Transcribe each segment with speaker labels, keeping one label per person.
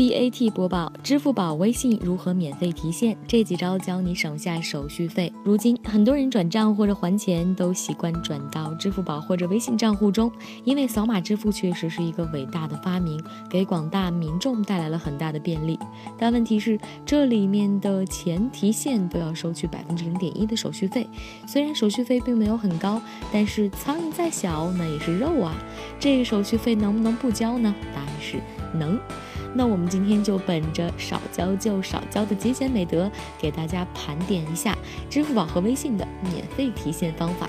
Speaker 1: BAT 播报：支付宝、微信如何免费提现？这几招教你省下手续费。如今，很多人转账或者还钱都习惯转到支付宝或者微信账户中，因为扫码支付确实是一个伟大的发明，给广大民众带来了很大的便利。但问题是，这里面的钱提现都要收取百分之零点一的手续费。虽然手续费并没有很高，但是苍蝇再小，那也是肉啊。这个手续费能不能不交呢？答案是能。那我们今天就本着少交就少交的节俭美德，给大家盘点一下支付宝和微信的免费提现方法。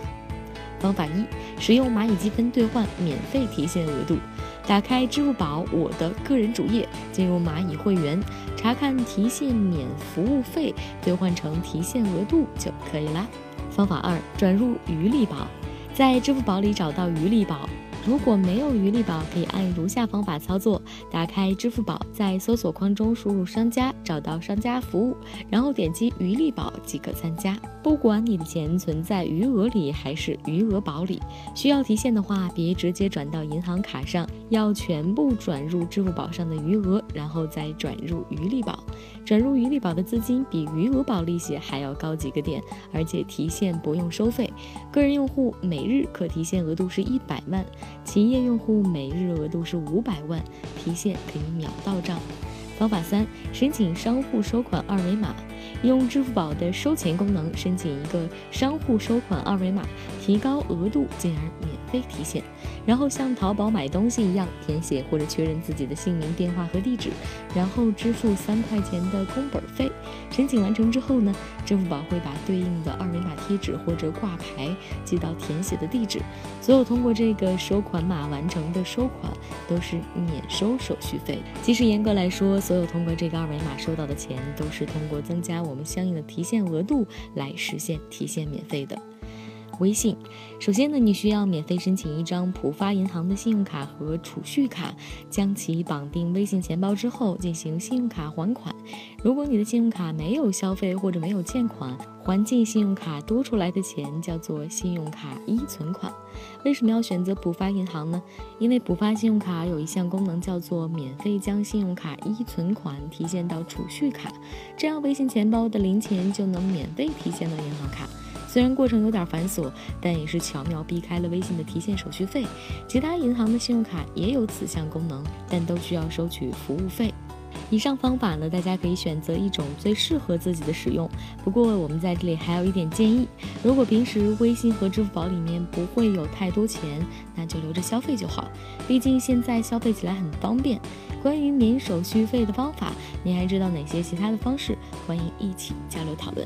Speaker 1: 方法一：使用蚂蚁积分兑换免费提现额度。打开支付宝我的个人主页，进入蚂蚁会员，查看提现免服务费，兑换成提现额度就可以啦。方法二：转入余利宝，在支付宝里找到余利宝。如果没有余力宝，可以按如下方法操作：打开支付宝，在搜索框中输入商家，找到商家服务，然后点击余力宝即可参加。不管你的钱存在余额里还是余额宝里，需要提现的话，别直接转到银行卡上，要全部转入支付宝上的余额，然后再转入余力宝。转入余力宝的资金比余额宝利息还要高几个点，而且提现不用收费。个人用户每日可提现额度是一百万。企业用户每日额度是五百万，提现可以秒到账。方法三：申请商户收款二维码。用支付宝的收钱功能申请一个商户收款二维码，提高额度，进而免费提现。然后像淘宝买东西一样填写或者确认自己的姓名、电话和地址，然后支付三块钱的工本费。申请完成之后呢，支付宝会把对应的二维码贴纸或者挂牌寄到填写的地址。所有通过这个收款码完成的收款都是免收手续费。其实严格来说，所有通过这个二维码收到的钱都是通过增加我。们相应的提现额度来实现提现免费的。微信，首先呢，你需要免费申请一张浦发银行的信用卡和储蓄卡，将其绑定微信钱包之后进行信用卡还款。如果你的信用卡没有消费或者没有欠款，还进信用卡多出来的钱叫做信用卡一存款。为什么要选择浦发银行呢？因为浦发信用卡有一项功能叫做免费将信用卡一存款提现到储蓄卡，这样微信钱包的零钱就能免费提现到银行卡。虽然过程有点繁琐，但也是巧妙避开了微信的提现手续费。其他银行的信用卡也有此项功能，但都需要收取服务费。以上方法呢，大家可以选择一种最适合自己的使用。不过我们在这里还有一点建议：如果平时微信和支付宝里面不会有太多钱，那就留着消费就好。毕竟现在消费起来很方便。关于免手续费的方法，您还知道哪些其他的方式？欢迎一起交流讨论。